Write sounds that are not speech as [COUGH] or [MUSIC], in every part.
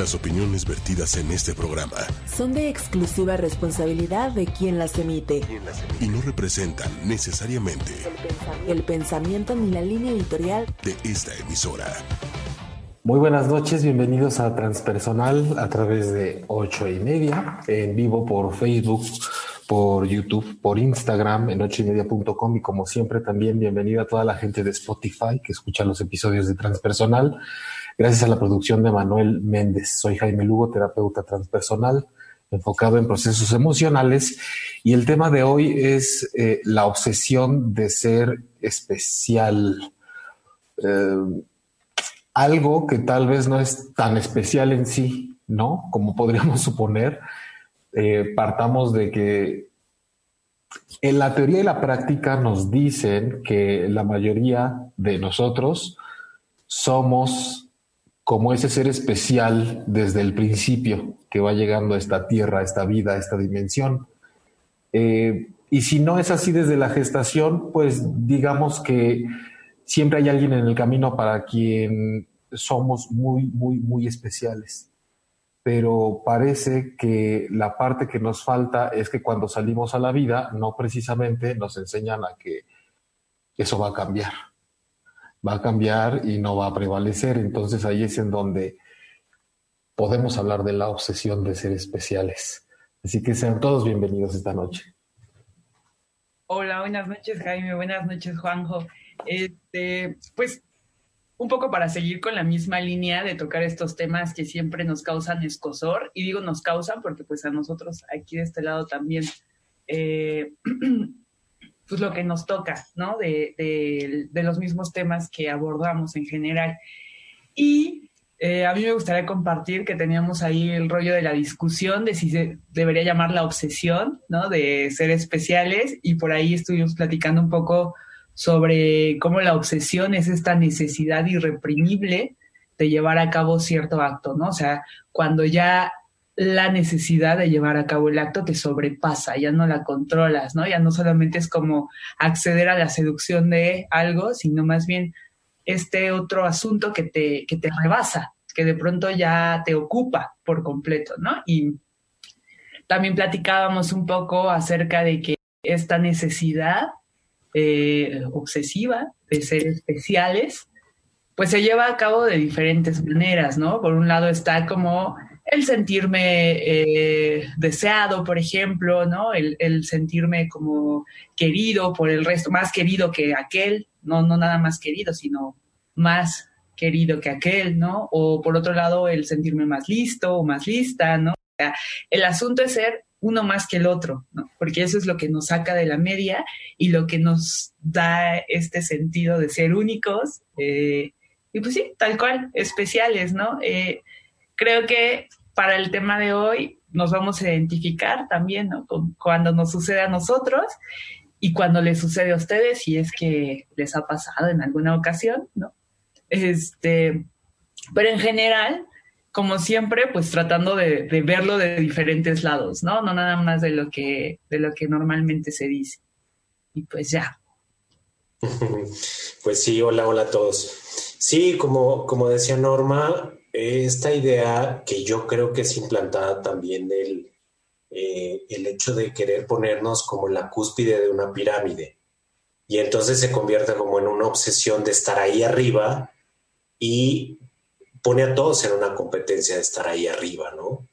Las opiniones vertidas en este programa son de exclusiva responsabilidad de quien las emite y no representan necesariamente el pensamiento ni la línea editorial de esta emisora. Muy buenas noches, bienvenidos a Transpersonal a través de ocho y media, en vivo por Facebook, por YouTube, por Instagram, en ocho y media.com y como siempre también bienvenida a toda la gente de Spotify que escucha los episodios de Transpersonal. Gracias a la producción de Manuel Méndez. Soy Jaime Lugo, terapeuta transpersonal, enfocado en procesos emocionales. Y el tema de hoy es eh, la obsesión de ser especial. Eh, algo que tal vez no es tan especial en sí, ¿no? Como podríamos [LAUGHS] suponer. Eh, partamos de que en la teoría y la práctica nos dicen que la mayoría de nosotros somos como ese ser especial desde el principio que va llegando a esta tierra, a esta vida, a esta dimensión. Eh, y si no es así desde la gestación, pues digamos que siempre hay alguien en el camino para quien somos muy, muy, muy especiales. Pero parece que la parte que nos falta es que cuando salimos a la vida, no precisamente nos enseñan a que eso va a cambiar va a cambiar y no va a prevalecer. Entonces ahí es en donde podemos hablar de la obsesión de ser especiales. Así que sean todos bienvenidos esta noche. Hola, buenas noches Jaime, buenas noches Juanjo. Este, pues un poco para seguir con la misma línea de tocar estos temas que siempre nos causan escosor, y digo nos causan porque pues a nosotros aquí de este lado también eh, [CLEARS THROAT] pues lo que nos toca, ¿no? De, de, los mismos temas que abordamos en general. Y eh, a mí me gustaría compartir que teníamos ahí el rollo de la discusión de si se debería llamar la obsesión, ¿no? De ser especiales y por ahí estuvimos platicando un poco sobre cómo la obsesión es esta necesidad irreprimible de llevar a cabo cierto acto, ¿no? O sea, cuando ya la necesidad de llevar a cabo el acto te sobrepasa, ya no la controlas, ¿no? Ya no solamente es como acceder a la seducción de algo, sino más bien este otro asunto que te, que te rebasa, que de pronto ya te ocupa por completo, ¿no? Y también platicábamos un poco acerca de que esta necesidad eh, obsesiva de ser especiales, pues se lleva a cabo de diferentes maneras, ¿no? Por un lado está como el sentirme eh, deseado, por ejemplo, ¿no? El, sentirme como querido por el resto, más querido que aquel, no, no nada más querido, sino más querido que aquel, ¿no? O por otro lado, el sentirme más listo o más lista, ¿no? O sea, el asunto es ser uno más que el otro, ¿no? Porque eso es lo que nos saca de la media y lo que nos da este sentido de ser únicos. Eh, y pues sí, tal cual, especiales, ¿no? Eh, creo que para el tema de hoy nos vamos a identificar también, ¿no? Con, cuando nos sucede a nosotros y cuando les sucede a ustedes, si es que les ha pasado en alguna ocasión, ¿no? Este, pero en general, como siempre, pues tratando de, de, verlo de diferentes lados, ¿no? No nada más de lo que, de lo que normalmente se dice. Y pues ya. [LAUGHS] Pues sí, hola, hola a todos. Sí, como, como decía Norma, esta idea que yo creo que es implantada también del eh, el hecho de querer ponernos como la cúspide de una pirámide y entonces se convierte como en una obsesión de estar ahí arriba y pone a todos en una competencia de estar ahí arriba, ¿no?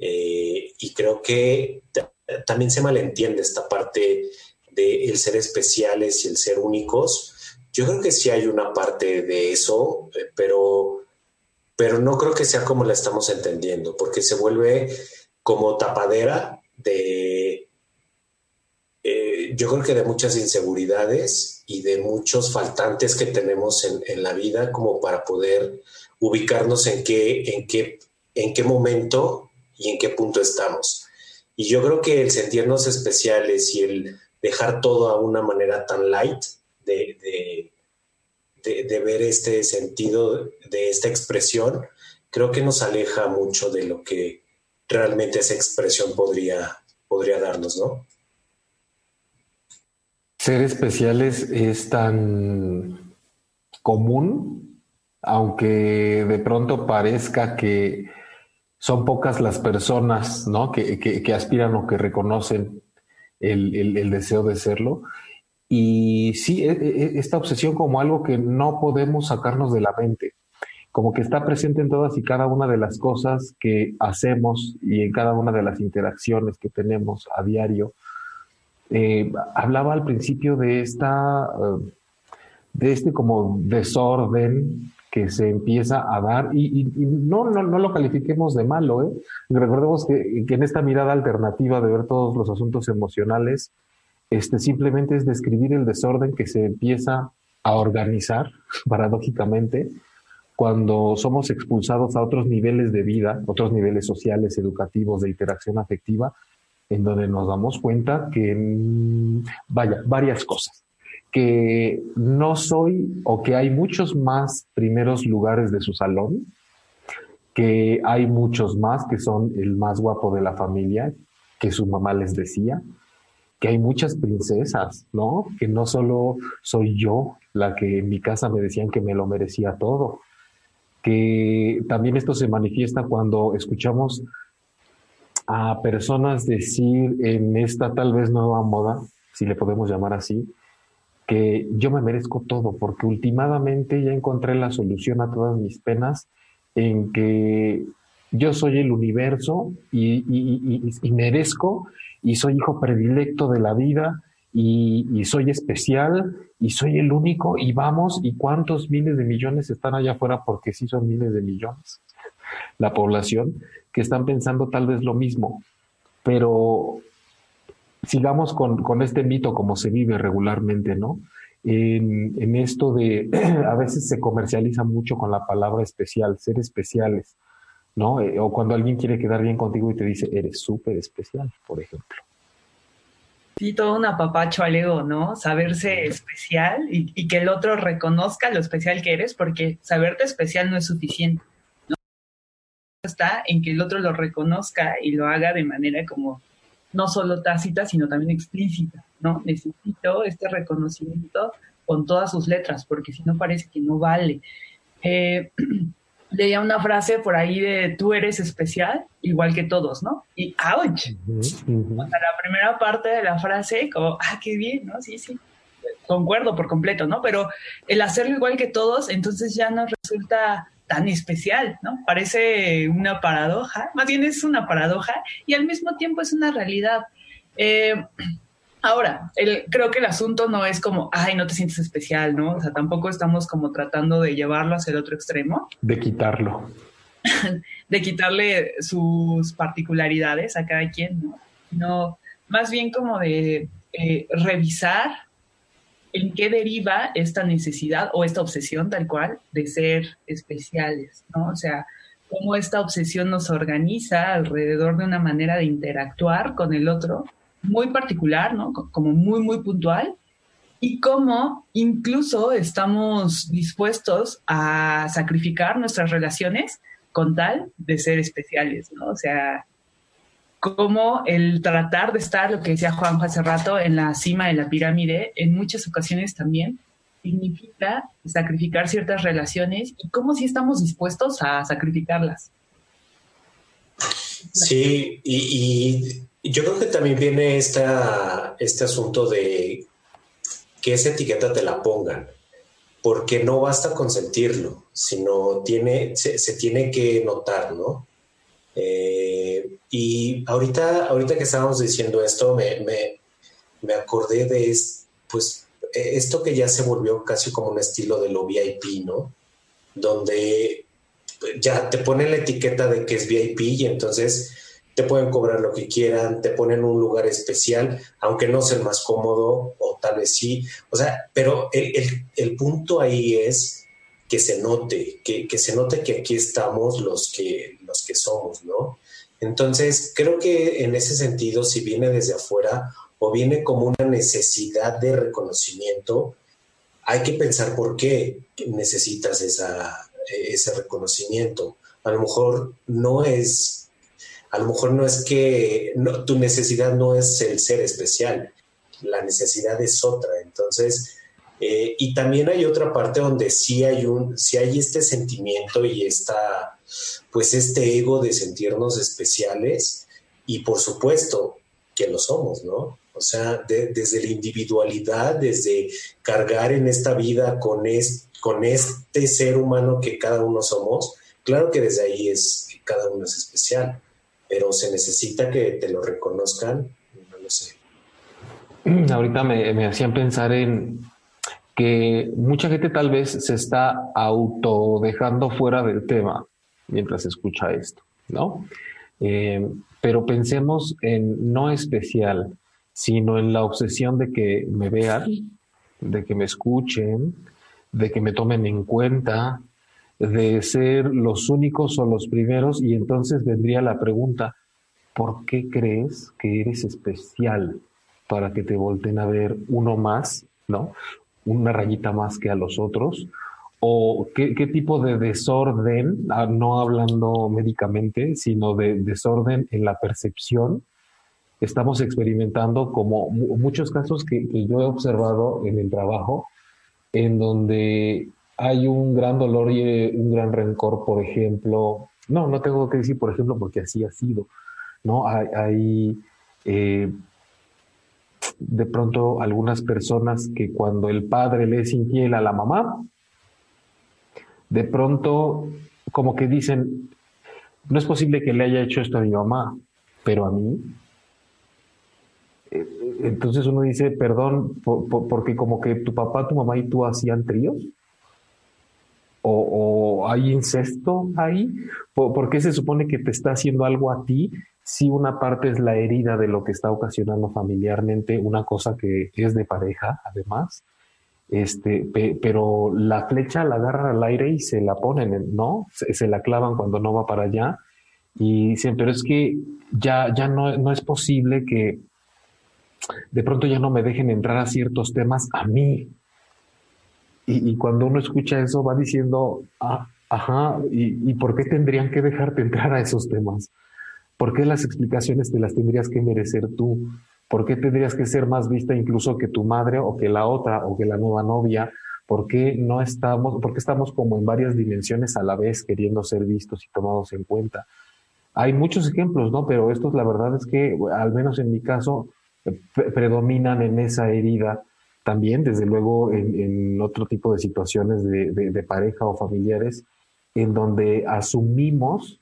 Eh, y creo que también se malentiende esta parte de el ser especiales y el ser únicos. Yo creo que sí hay una parte de eso, eh, pero pero no creo que sea como la estamos entendiendo, porque se vuelve como tapadera de, eh, yo creo que de muchas inseguridades y de muchos faltantes que tenemos en, la vida como para poder ubicarnos en qué, en, qué, en qué momento y en qué punto estamos. Y yo creo que el sentirnos especiales y el dejar todo a una manera tan light de de, ver este sentido de esta expresión, creo que nos aleja mucho de lo que realmente esa expresión podría, podría darnos, ¿no? Ser especiales es tan común, aunque de pronto parezca que son pocas las personas ¿no? que, que, aspiran o que reconocen el, el, deseo de serlo. Y sí, e, e, esta obsesión como algo que no podemos sacarnos de la mente, como que está presente en todas y cada una de las cosas que hacemos y en cada una de las interacciones que tenemos a diario. Eh, hablaba al principio de esta, eh, de este como desorden que se empieza a dar y, no, no, no, lo califiquemos de malo. ¿eh? Recordemos que, en esta mirada alternativa de ver todos los asuntos emocionales, este, simplemente es describir el desorden que se empieza a organizar, [LAUGHS] paradójicamente, cuando somos expulsados a otros niveles de vida, otros niveles sociales, educativos, de interacción afectiva, en donde nos damos cuenta que, mm, vaya, varias cosas. Que no soy o que hay muchos más primeros lugares de su salón, que hay muchos más que son el más guapo de la familia, que su mamá les decía, que hay muchas princesas, ¿no? Que no solo soy yo la que en mi casa me decían que me lo merecía todo, que también esto se manifiesta cuando escuchamos a personas decir en esta tal vez nueva moda, si le podemos llamar así, que yo me merezco todo, porque últimamente ya encontré la solución a todas mis penas en que yo soy el universo y, merezco y soy hijo predilecto de la vida y, soy especial y soy el único y vamos y cuántos miles de millones están allá afuera porque sí son miles de millones [LAUGHS] la población que están pensando tal vez lo mismo. Pero sigamos con, este mito como se vive regularmente, ¿no? En, esto de, [CLEARS THROAT] a veces se comercializa mucho con la palabra especial, ser especiales, ¿no? Eh, o cuando alguien quiere quedar bien contigo y te dice, eres súper especial, por ejemplo. Sí, todo un apapacho al ego, ¿no? Saberse especial y, y, que el otro reconozca lo especial que eres, porque saberte especial no es suficiente, ¿no? Está en que el otro lo reconozca y lo haga de manera como no solo tácita, sino también explícita, ¿no? Necesito este reconocimiento con todas sus letras, porque si no parece que no vale. Eh, [CLEARS THROAT] leía una frase por ahí de tú eres especial, igual que todos, ¿no? Y ¡ouch! la primera parte de la frase, como, ah, qué bien, ¿no? Sí, sí, concuerdo por completo, ¿no? Pero el hacerlo igual que todos, entonces ya nos resulta tan especial, ¿no? Parece una paradoja, más bien es una paradoja y al mismo tiempo es una realidad. Eh, ahora, el, creo que el asunto no es como, ay, no te sientes especial, ¿no? O sea, tampoco estamos como tratando de llevarlo hacia el otro extremo. De quitarlo. [LAUGHS] de quitarle sus particularidades a cada quien, ¿no? No, más bien como de eh, revisar en qué deriva esta necesidad o esta obsesión tal cual de ser especiales, ¿no? O sea, cómo esta obsesión nos organiza alrededor de una manera de interactuar con el otro muy particular, ¿no? Como muy, muy puntual, y cómo incluso estamos dispuestos a sacrificar nuestras relaciones con tal de ser especiales, ¿no? O sea, como el tratar de estar, lo que decía Juanjo hace rato, en la cima de la pirámide, en muchas ocasiones también significa sacrificar ciertas relaciones y cómo si estamos dispuestos a sacrificarlas. Sí, y, yo creo que también viene esta, este asunto de que esa etiqueta te la pongan, porque no basta con sentirlo, sino tiene, se, se tiene que notar, ¿no? Eh, y ahorita, ahorita que estábamos diciendo esto, me, me, acordé de pues, e, esto que ya se volvió casi como un estilo de lo VIP, ¿no? Donde ya te ponen la etiqueta de que es VIP y entonces te pueden cobrar lo que quieran, te ponen un lugar especial, aunque no sea el más cómodo, o tal vez sí. O sea, pero el, el punto ahí es que se note, que, que, se note que aquí estamos los que, los que somos, ¿no? Entonces, creo que en ese sentido, si viene desde afuera o viene como una necesidad de reconocimiento, hay que pensar por qué necesitas esa, ese reconocimiento. A lo mejor no es, a lo mejor no es que tu necesidad no es el ser especial, la necesidad es otra. Entonces, eh, y también hay otra parte donde sí hay un, sí hay este sentimiento y esta, pues este ego de sentirnos especiales y por supuesto que lo somos, ¿no? O sea, desde la individualidad, desde cargar en esta vida con, con este ser humano que cada uno somos, claro que desde ahí es, cada uno es especial, pero se necesita que te lo reconozcan, no lo sé. [CLEARS THROAT] Ahorita me, me hacían pensar en que mucha gente tal vez se está auto dejando fuera del tema mientras escucha esto, ¿no? Eh, pero pensemos en no especial, sino en la obsesión de que me vean, de que me escuchen, de que me tomen en cuenta, de ser los únicos o los primeros, y entonces vendría la pregunta, ¿por qué crees que eres especial para que te volten a ver uno más, ¿no? Una rayita más que a los otros, o qué, tipo de desorden, ah, no hablando médicamente, sino de desorden en la percepción, estamos experimentando como muchos casos que, yo he observado en el trabajo, en donde hay un gran dolor y eh, un gran rencor, por ejemplo, no, no tengo que decir, por ejemplo, porque así ha sido, ¿no? Hay, eh, de pronto algunas personas que cuando el padre le es infiel a la mamá, de pronto como que dicen, no es posible que le haya hecho esto a mi mamá, pero a mí. Eh, entonces uno dice, perdón, porque como que tu papá, tu mamá y tú hacían tríos. O, hay incesto ahí. ¿Por, qué se supone que te está haciendo algo a ti si una parte es la herida de lo que está ocasionando familiarmente, una cosa que es de pareja, además? este, pero la flecha la agarran al aire y se la ponen, ¿no? Se, la clavan cuando no va para allá. Y dicen, pero es que ya, ya no, no es posible que de pronto ya no me dejen entrar a ciertos temas a mí. Y, cuando uno escucha eso va diciendo, ah, ajá, ¿y, ¿y por qué tendrían que dejarte entrar a esos temas? ¿Por qué las explicaciones te las tendrías que merecer tú? ¿Por qué tendrías que ser más vista incluso que tu madre o que la otra o que la nueva novia? ¿Por qué no estamos, por qué estamos como en varias dimensiones a la vez queriendo ser vistos y tomados en cuenta? Hay muchos ejemplos, ¿no? Pero estos, la verdad es que, al menos en mi caso, predominan en esa herida también, desde luego en, otro tipo de situaciones de pareja o familiares, en donde asumimos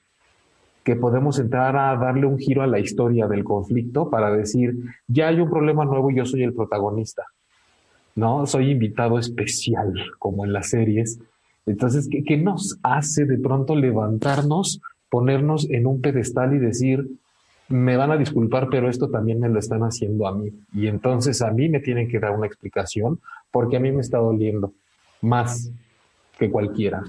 que podemos entrar a darle un giro a la historia del conflicto para decir, ya hay un problema nuevo y yo soy el protagonista, ¿no? Soy invitado especial, como en las series. Entonces, ¿qué, qué nos hace de pronto levantarnos, ponernos en un pedestal y decir, me van a disculpar, pero esto también me lo están haciendo a mí. Y entonces a mí me tienen que dar una explicación porque a mí me está doliendo más que cualquiera.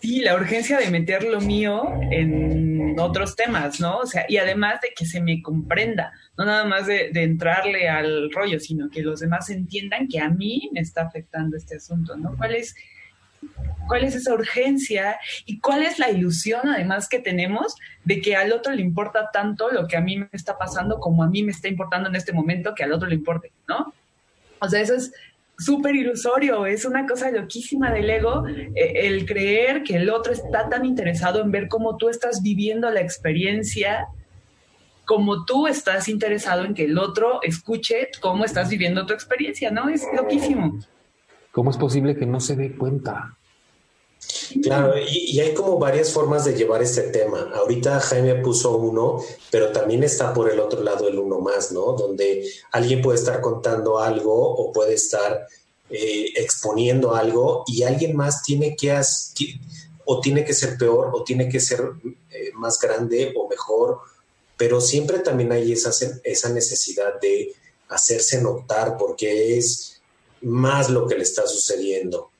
Sí, la urgencia de meter lo mío en otros temas, ¿no? O sea, y además de que se me comprenda, no nada más de, entrarle al rollo, sino que los demás entiendan que a mí me está afectando este asunto, ¿no? ¿Cuál es, cuál es esa urgencia y cuál es la ilusión además que tenemos de que al otro le importa tanto lo que a mí me está pasando como a mí me está importando en este momento que al otro le importe, ¿no? O sea, eso es súper ilusorio, es una cosa loquísima del ego eh, el creer que el otro está tan interesado en ver cómo tú estás viviendo la experiencia como tú estás interesado en que el otro escuche cómo estás viviendo tu experiencia, ¿no? Es loquísimo. ¿Cómo es posible que no se dé cuenta? Claro, y, hay como varias formas de llevar este tema. Ahorita Jaime puso uno, pero también está por el otro lado el uno más, ¿no? Donde alguien puede estar contando algo o puede estar eh, exponiendo algo y alguien más tiene que, o tiene que ser peor o tiene que ser eh, más grande o mejor, pero siempre también hay esa, esa necesidad de hacerse notar porque es más lo que le está sucediendo.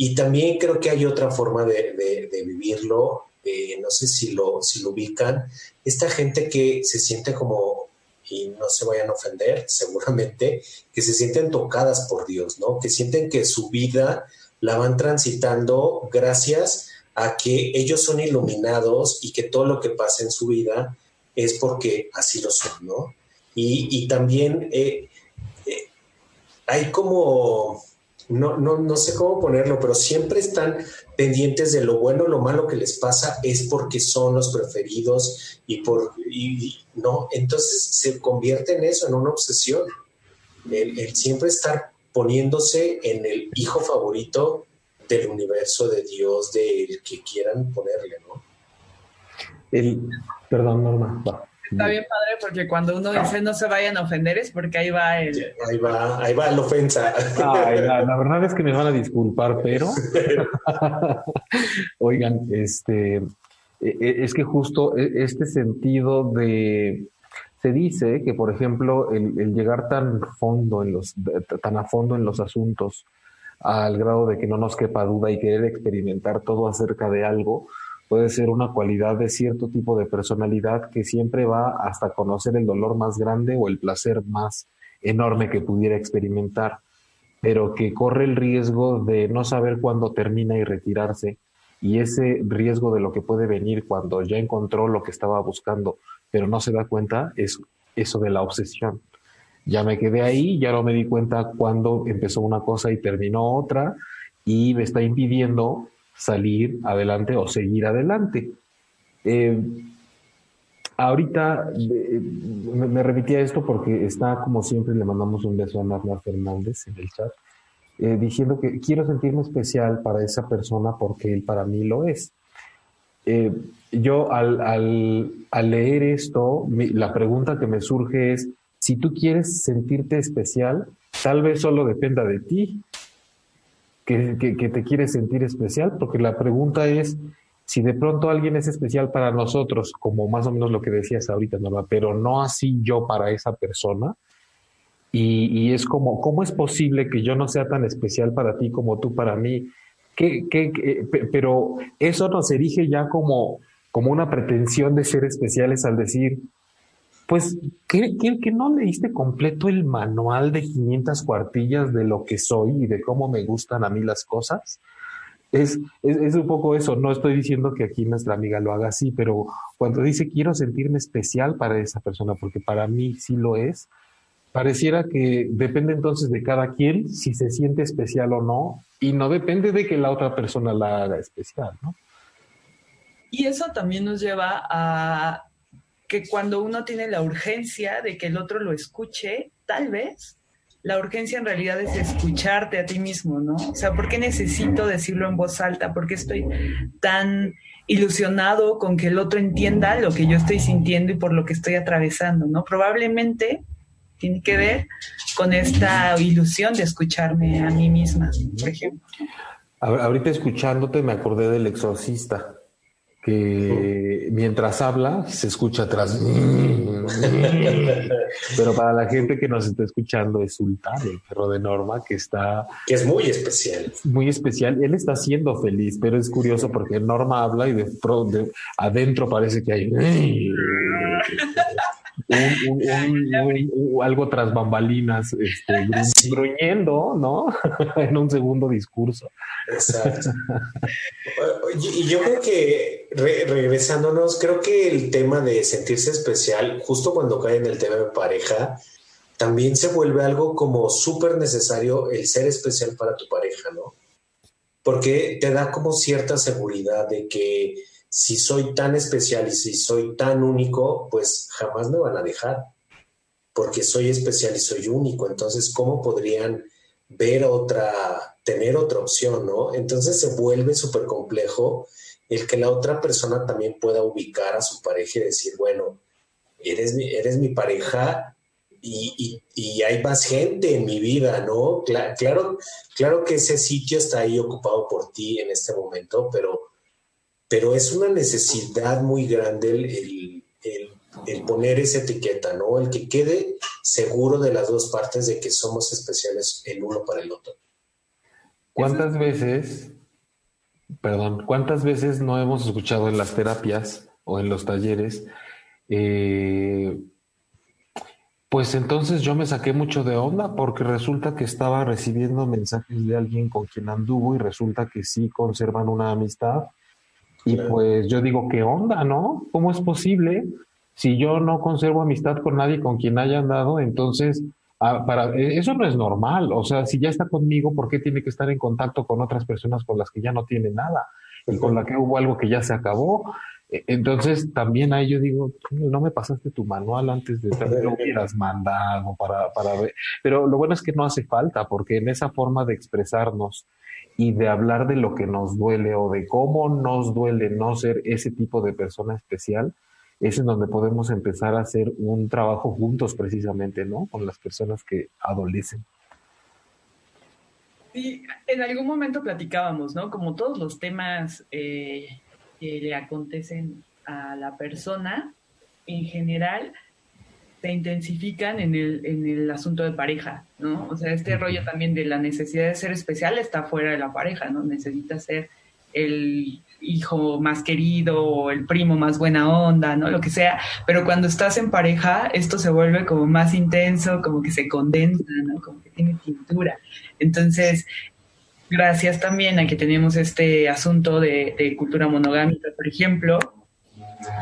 Y también creo que hay otra forma de, vivirlo, eh, no sé si lo, ubican, esta gente que se siente como, y no se vayan a ofender [LAUGHS] seguramente, que se sienten tocadas por Dios, ¿no? Que sienten que su vida la van transitando gracias a que ellos son iluminados y que todo lo que pasa en su vida es porque así lo son, ¿no? Y, también eh, eh, hay como no, no, no sé cómo ponerlo, pero siempre están pendientes de lo bueno, lo malo que les pasa es porque son los preferidos y por, y, no, entonces se convierte en eso, en una obsesión. El, siempre estar poniéndose en el hijo favorito del universo, de Dios, del que quieran ponerle, ¿no? El, perdón, Norma, va. Está bien padre porque cuando uno dice no se vayan a ofender es porque ahí va el... Ahí va, ahí va la ofensa. Ay, la, la, verdad es que me van a disculpar, pero... [LAUGHS] Oigan, este... e, Es que justo e, este sentido de... Se dice que, por ejemplo, el, el llegar tan fondo en los, tan a fondo en los asuntos, al grado de que no nos quepa duda y querer experimentar todo acerca de algo, puede ser una cualidad de cierto tipo de personalidad que siempre va hasta conocer el dolor más grande o el placer más enorme que pudiera experimentar, pero que corre el riesgo de no saber cuándo termina y retirarse, y ese riesgo de lo que puede venir cuando ya encontró lo que estaba buscando, pero no se da cuenta, es eso de la obsesión. Ya me quedé ahí, ya no me di cuenta cuándo empezó una cosa y terminó otra, y me está impidiendo salir adelante o seguir adelante. Eh, ahorita eh, me, me, remití a esto porque está, como siempre, le mandamos un beso a Narla Fernández en el chat, eh, diciendo que quiero sentirme especial para esa persona porque él para mí lo es. Yo al, al, al, leer esto, la pregunta que me surge es, si tú quieres sentirte especial, tal vez solo dependa de ti, que, te quieres sentir especial, porque la pregunta es si de pronto alguien es especial para nosotros, como más o menos lo que decías ahorita, Norma, pero no así yo para esa persona. Y, y, es como, ¿cómo es posible que yo no sea tan especial para ti como tú para mí? ¿Qué, qué, qué, pero eso nos erige ya como, como una pretensión de ser especiales al decir, pues, ¿qué, qué, que no leíste completo el manual de 500 cuartillas de lo que soy y de cómo me gustan a mí las cosas? Es, es, es, un poco eso, no estoy diciendo que aquí nuestra amiga lo haga así, pero cuando dice quiero sentirme especial para esa persona, porque para mí sí lo es, pareciera que depende entonces de cada quien si se siente especial o no, y no depende de que la otra persona la haga especial, ¿no? Y eso también nos lleva a que cuando uno tiene la urgencia de que el otro lo escuche, tal vez la urgencia en realidad es escucharte a ti mismo, ¿no? O sea, ¿por qué necesito decirlo en voz alta? ¿Por qué estoy tan ilusionado con que el otro entienda lo que yo estoy sintiendo y por lo que estoy atravesando, ¿no? Probablemente tiene que ver con esta ilusión de escucharme a mí misma, por ejemplo. Ahorita escuchándote me acordé del exorcista que mientras habla se escucha atrás. [LAUGHS] Pero para la gente que nos está escuchando es Sultán, el perro de Norma, que está... Que es muy especial. Muy especial. Él está siendo feliz, pero es curioso porque Norma habla y de, de adentro parece que hay... Un, un, un, algo tras bambalinas, este, [LAUGHS] sí. gruñendo, ¿no? [LAUGHS] en un segundo discurso. Exacto. y yo creo que, re, regresándonos, creo que el tema de sentirse especial, justo cuando cae en el tema de pareja, también se vuelve algo como súper necesario el ser especial para tu pareja, ¿no? Porque te da como cierta seguridad de que si soy tan especial y si soy tan único, pues jamás me van a dejar, porque soy especial y soy único. Entonces, ¿cómo podrían ver otra, tener otra opción, no? Entonces se vuelve súper complejo el que la otra persona también pueda ubicar a su pareja y decir, bueno, eres mi, eres mi pareja y, y, hay más gente en mi vida, ¿no? Claro, claro, claro que ese sitio está ahí ocupado por ti en este momento, pero pero es una necesidad muy grande el, el, el, el, poner esa etiqueta, ¿no? El que quede seguro de las dos partes de que somos especiales el uno para el otro. ¿Cuántas veces, perdón, cuántas veces no hemos escuchado en las terapias o en los talleres? Eh, pues entonces yo me saqué mucho de onda porque resulta que estaba recibiendo mensajes de alguien con quien anduvo y resulta que sí conservan una amistad y claro. pues yo digo, ¿qué onda, no? ¿Cómo es posible? Si yo no conservo amistad con nadie con quien haya andado, entonces, Ah, para, e, eso no es normal. O sea, si ya está conmigo, ¿por qué tiene que estar en contacto con otras personas con las que ya no tiene nada? Y con la que hubo algo que ya se acabó. E, entonces, también ahí yo digo, no me pasaste tu manual antes de también lo hubieras mandado para, para ver. Pero lo bueno es que no hace falta, porque en esa forma de expresarnos y de hablar de lo que nos duele o de cómo nos duele no ser ese tipo de persona especial, es en donde podemos empezar a hacer un trabajo juntos precisamente, ¿no? Con las personas que adolecen. Sí, en algún momento platicábamos, ¿no? Como todos los temas eh, que le acontecen a la persona, en general, se intensifican en el, en el asunto de pareja, ¿no? O sea, este rollo también de la necesidad de ser especial está fuera de la pareja, ¿no? Necesita ser el hijo más querido o el primo más buena onda, ¿no? Lo que sea. Pero cuando estás en pareja, esto se vuelve como más intenso, como que se condensa, ¿no? Como que tiene pintura. Entonces, gracias también a que tenemos este asunto de, de cultura monogámica, por ejemplo,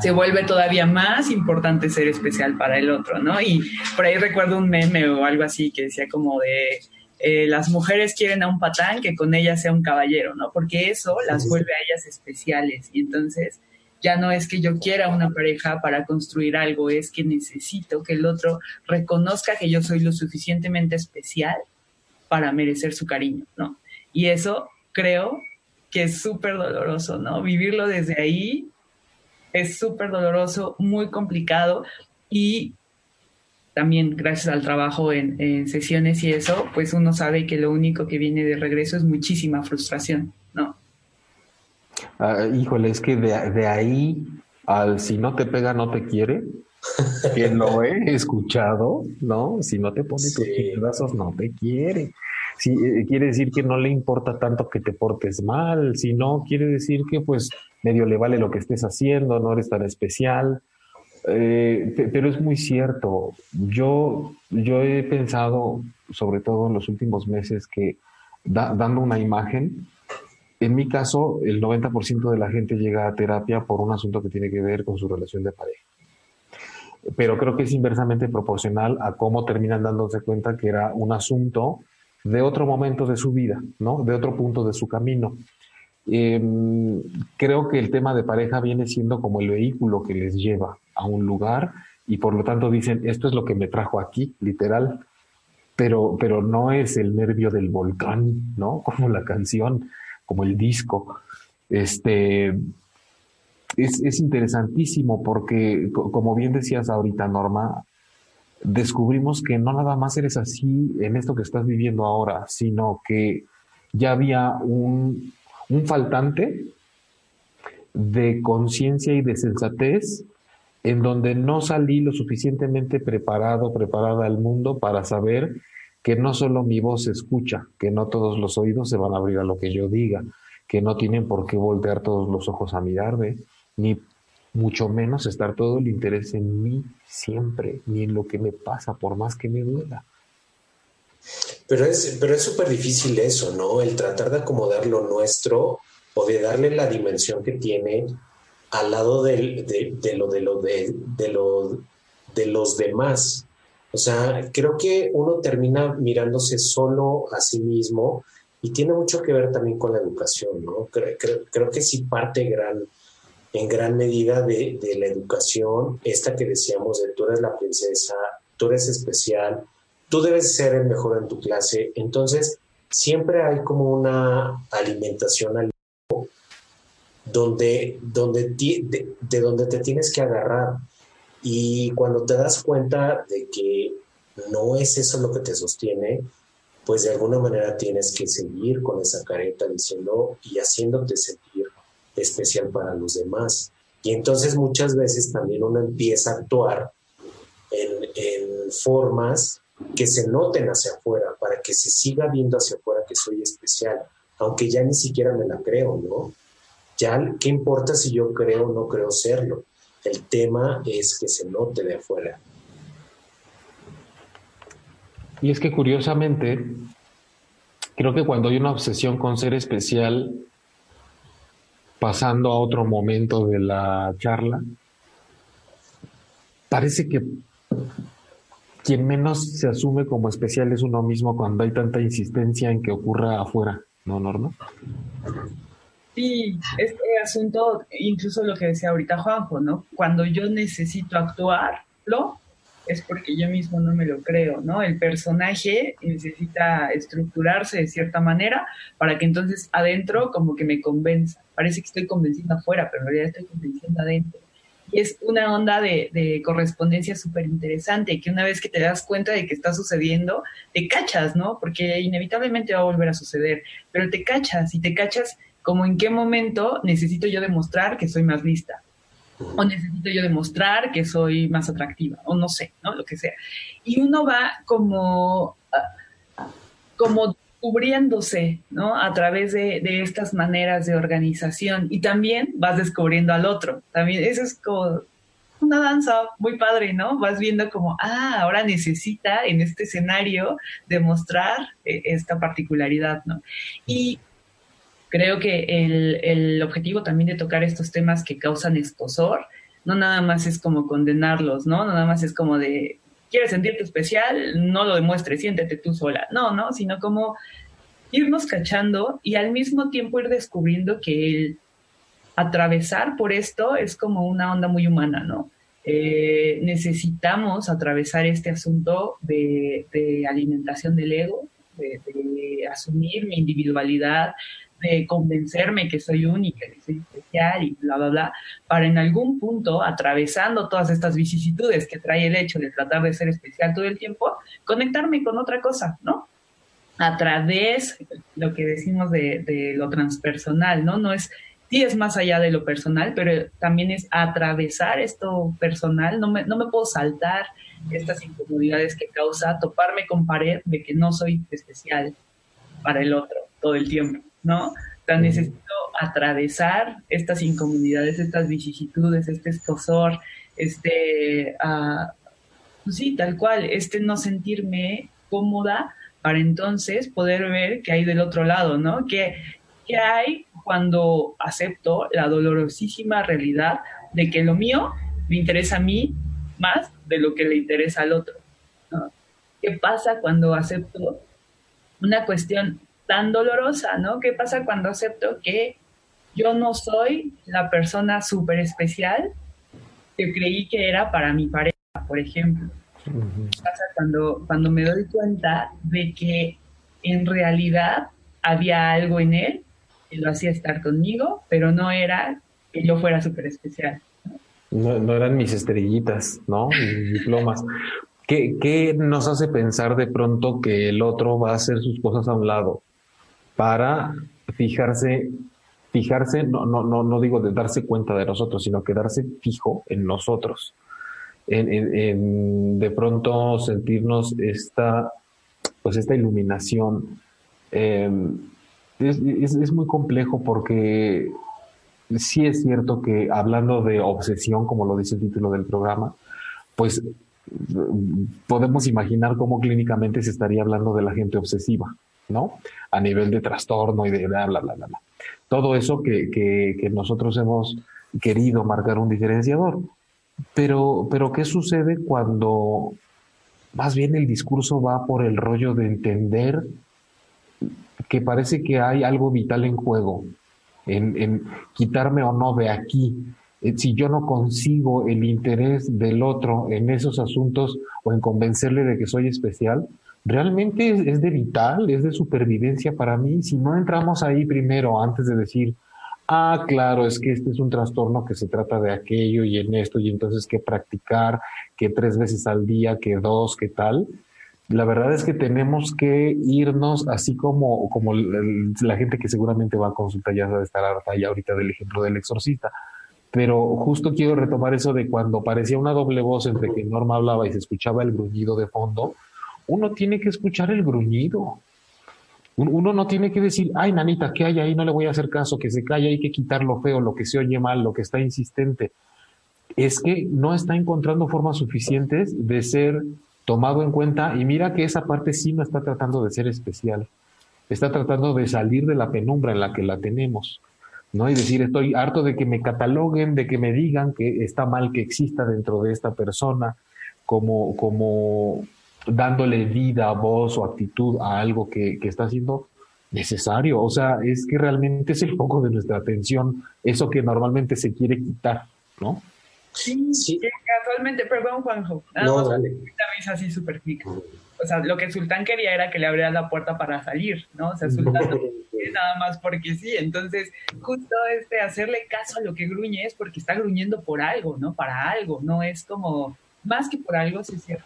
se vuelve todavía más importante ser especial para el otro, ¿no? Y por ahí recuerdo un meme o algo así que decía como de eh, las mujeres quieren a un patán que con ella sea un caballero, ¿no? Porque eso las vuelve a ellas especiales y entonces ya no es que yo quiera una pareja para construir algo, es que necesito que el otro reconozca que yo soy lo suficientemente especial para merecer su cariño, ¿no? Y eso creo que es súper doloroso, ¿no? Vivirlo desde ahí es súper doloroso, muy complicado y también gracias al trabajo en, sesiones y eso, pues uno sabe que lo único que viene de regreso es muchísima frustración, ¿no? Ah, híjole, es que de, ahí al si no te pega, no te quiere, [LAUGHS] que lo he escuchado, ¿no? Si no te pone tus pedazos, no te quiere. Si, eh, quiere decir que no le importa tanto que te portes mal, si no, quiere decir que pues medio le vale lo que estés haciendo, no eres tan especial, eh, pero es muy cierto. Yo, yo he pensado, sobre todo en los últimos meses, que dando una imagen, en mi caso, el 90% de la gente llega a terapia por un asunto que tiene que ver con su relación de pareja. Pero creo que es inversamente proporcional a cómo terminan dándose cuenta que era un asunto de otro momento de su vida, ¿no? De otro punto de su camino. Em, creo que el tema de pareja viene siendo como el vehículo que les lleva a un lugar y por lo tanto dicen, esto es lo que me trajo aquí, literal, pero, pero no es el nervio del volcán, ¿no? [LAUGHS] Como la canción, como el disco. Este, es, es interesantísimo porque, como bien decías ahorita, Norma, descubrimos que no nada más eres así en esto que estás viviendo ahora, sino que ya había un, un faltante de conciencia y de sensatez en donde no salí lo suficientemente preparado, preparada al mundo para saber que no solo mi voz se escucha, que no todos los oídos se van a abrir a lo que yo diga, que no tienen por qué voltear todos los ojos a mirarme, ni mucho menos estar todo el interés en mí siempre, ni en lo que me pasa, por más que me duela. Pero es pero es súper difícil eso, ¿no? El tratar de acomodar lo nuestro o de darle la dimensión que tiene al lado de, lo, de, lo, de, lo, de los demás. O sea, creo que uno termina mirándose solo a sí mismo y tiene mucho que ver también con la educación, ¿no? Creo, creo, que sí parte gran, en gran medida de, de, la educación, esta que decíamos de tú eres la princesa, tú eres especial, tú debes ser el mejor en tu clase. Entonces, siempre hay como una alimentación donde, donde de, de, donde te tienes que agarrar. Y cuando te das cuenta de que no es eso lo que te sostiene, pues de alguna manera tienes que seguir con esa careta diciendo y haciéndote sentir especial para los demás. Y entonces muchas veces también uno empieza a actuar en, en formas que se noten hacia afuera, para que se siga viendo hacia afuera que soy especial, aunque ya ni siquiera me la creo, ¿no? Ya, ¿qué importa si yo creo o no creo serlo? El tema es que se note de afuera. Y es que curiosamente, creo que cuando hay una obsesión con ser especial, pasando a otro momento de la charla, parece que quien menos se asume como especial es uno mismo cuando hay tanta insistencia en que ocurra afuera, ¿no, Norma? Sí, este asunto, incluso lo que decía ahorita Juanjo, ¿no? Cuando yo necesito actuarlo, es porque yo mismo no me lo creo, ¿no? El personaje necesita estructurarse de cierta manera para que entonces adentro como que me convenza. Parece que estoy convenciendo afuera, pero en realidad estoy convenciendo adentro. Y es una onda de, de correspondencia súper interesante, que una vez que te das cuenta de que está sucediendo, te cachas, ¿no? Porque inevitablemente va a volver a suceder, pero te cachas y te cachas como en qué momento necesito yo demostrar que soy más lista, o necesito yo demostrar que soy más atractiva, o no sé, ¿no? Lo que sea. Y uno va como, ah, como cubriéndose, ¿no? A través de, de, estas maneras de organización. Y también vas descubriendo al otro. También eso es como una danza muy padre, ¿no? Vas viendo como, ah, ahora necesita en este escenario demostrar eh, esta particularidad, ¿no? Y creo que el, el, objetivo también de tocar estos temas que causan escosor, no nada más es como condenarlos, ¿no? Nada más es como de, quieres sentirte especial, no lo demuestres, siéntete tú sola. No, no, sino como irnos cachando y al mismo tiempo ir descubriendo que el atravesar por esto es como una onda muy humana, ¿no? Eh, necesitamos atravesar este asunto de, de alimentación del ego, de, asumir mi individualidad, de convencerme que soy única, que soy especial y bla, bla, bla, para en algún punto, atravesando todas estas vicisitudes que trae el hecho de tratar de ser especial todo el tiempo, conectarme con otra cosa, ¿no? A través, lo que decimos de, de lo transpersonal, ¿no? No es, sí es más allá de lo personal, pero también es atravesar esto personal, no me, no me puedo saltar estas incomodidades que causa toparme con pared de que no soy especial para el otro todo el tiempo. ¿No? O necesito atravesar estas incomodidades, estas vicisitudes, este escosor, este, uh, pues sí, tal cual, este no sentirme cómoda para entonces poder ver qué hay del otro lado, ¿no? ¿Qué, qué hay cuando acepto la dolorosísima realidad de que lo mío me interesa a mí más de lo que le interesa al otro? ¿no? ¿Qué pasa cuando acepto una cuestión tan dolorosa, ¿no? ¿Qué pasa cuando acepto que yo no soy la persona súper especial que creí que era para mi pareja, por ejemplo? ¿Qué pasa cuando, cuando me doy cuenta de que en realidad había algo en él que lo hacía estar conmigo, pero no era que yo fuera súper especial? No, no, eran mis estrellitas, ¿no? Mis diplomas. ¿Qué, ¿Qué nos hace pensar de pronto que el otro va a hacer sus cosas a un lado? Para fijarse, fijarse, no, no, no, no digo de darse cuenta de nosotros, sino quedarse fijo en nosotros. En, de pronto sentirnos esta, pues esta iluminación. Eh, es, es, es, muy complejo porque sí es cierto que hablando de obsesión, como lo dice el título del programa, pues podemos imaginar cómo clínicamente se estaría hablando de la gente obsesiva. ¿No? A nivel de trastorno y de bla, bla, bla, bla. Todo eso que, que, que nosotros hemos querido marcar un diferenciador. Pero, pero, ¿qué sucede cuando más bien el discurso va por el rollo de entender que parece que hay algo vital en juego, en, en quitarme o no de aquí? Eh, si yo no consigo el interés del otro en esos asuntos o en convencerle de que soy especial, realmente es, de vital, es de supervivencia para mí. Si no entramos ahí primero antes de decir, ah, claro, es que este es un trastorno que se trata de aquello y en esto y entonces que practicar, que tres veces al día, que dos, que tal. La verdad es que tenemos que irnos así como, como la gente que seguramente va a consultar ya de estar harta ya ahorita del ejemplo del exorcista. Pero justo quiero retomar eso de cuando parecía una doble voz entre que Norma hablaba y se escuchaba el gruñido de fondo uno tiene que escuchar el gruñido. Uno no tiene que decir, ay, nanita, ¿qué hay ahí? No le voy a hacer caso, que se calle, hay que quitar lo feo, lo que se oye mal, lo que está insistente. Es que no está encontrando formas suficientes de ser tomado en cuenta y mira que esa parte sí no está tratando de ser especial. Está tratando de salir de la penumbra en la que la tenemos. ¿no? Y decir, estoy harto de que me cataloguen, de que me digan que está mal que exista dentro de esta persona, como, como dándole vida, voz o actitud a algo que, que está haciendo necesario. O sea, es que realmente es el foco de nuestra atención, eso que normalmente se quiere quitar, ¿no? Sí, sí. casualmente, perdón, Juanjo. no, dale. Una así súper O sea, lo que Sultán quería era que le abriera la puerta para salir, ¿no? O sea, Sultán no [LAUGHS] nada más porque sí. Entonces, justo este, hacerle caso a lo que gruñe es porque está gruñendo por algo, ¿no? Para algo, no es como, más que por algo, sí es cierto,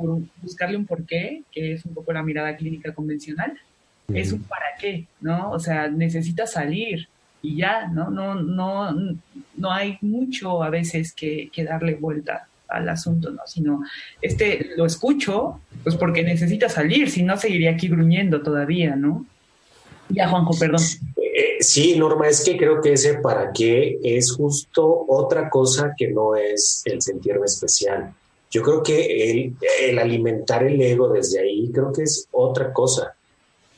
por buscarle un porqué, que es un poco la mirada clínica convencional, es un para qué, ¿no? O sea, necesita salir y ya, ¿no? No, no, no hay mucho a veces que, que darle vuelta al asunto, ¿no? Sino, este, lo escucho, pues porque necesita salir, si no seguiría aquí gruñendo todavía, ¿no? Ya, Juanjo, perdón. Eh, sí, Norma, es que creo que ese para qué es justo otra cosa que no es el sentirme especial. Yo creo que el, el alimentar el ego desde ahí, creo que es otra cosa.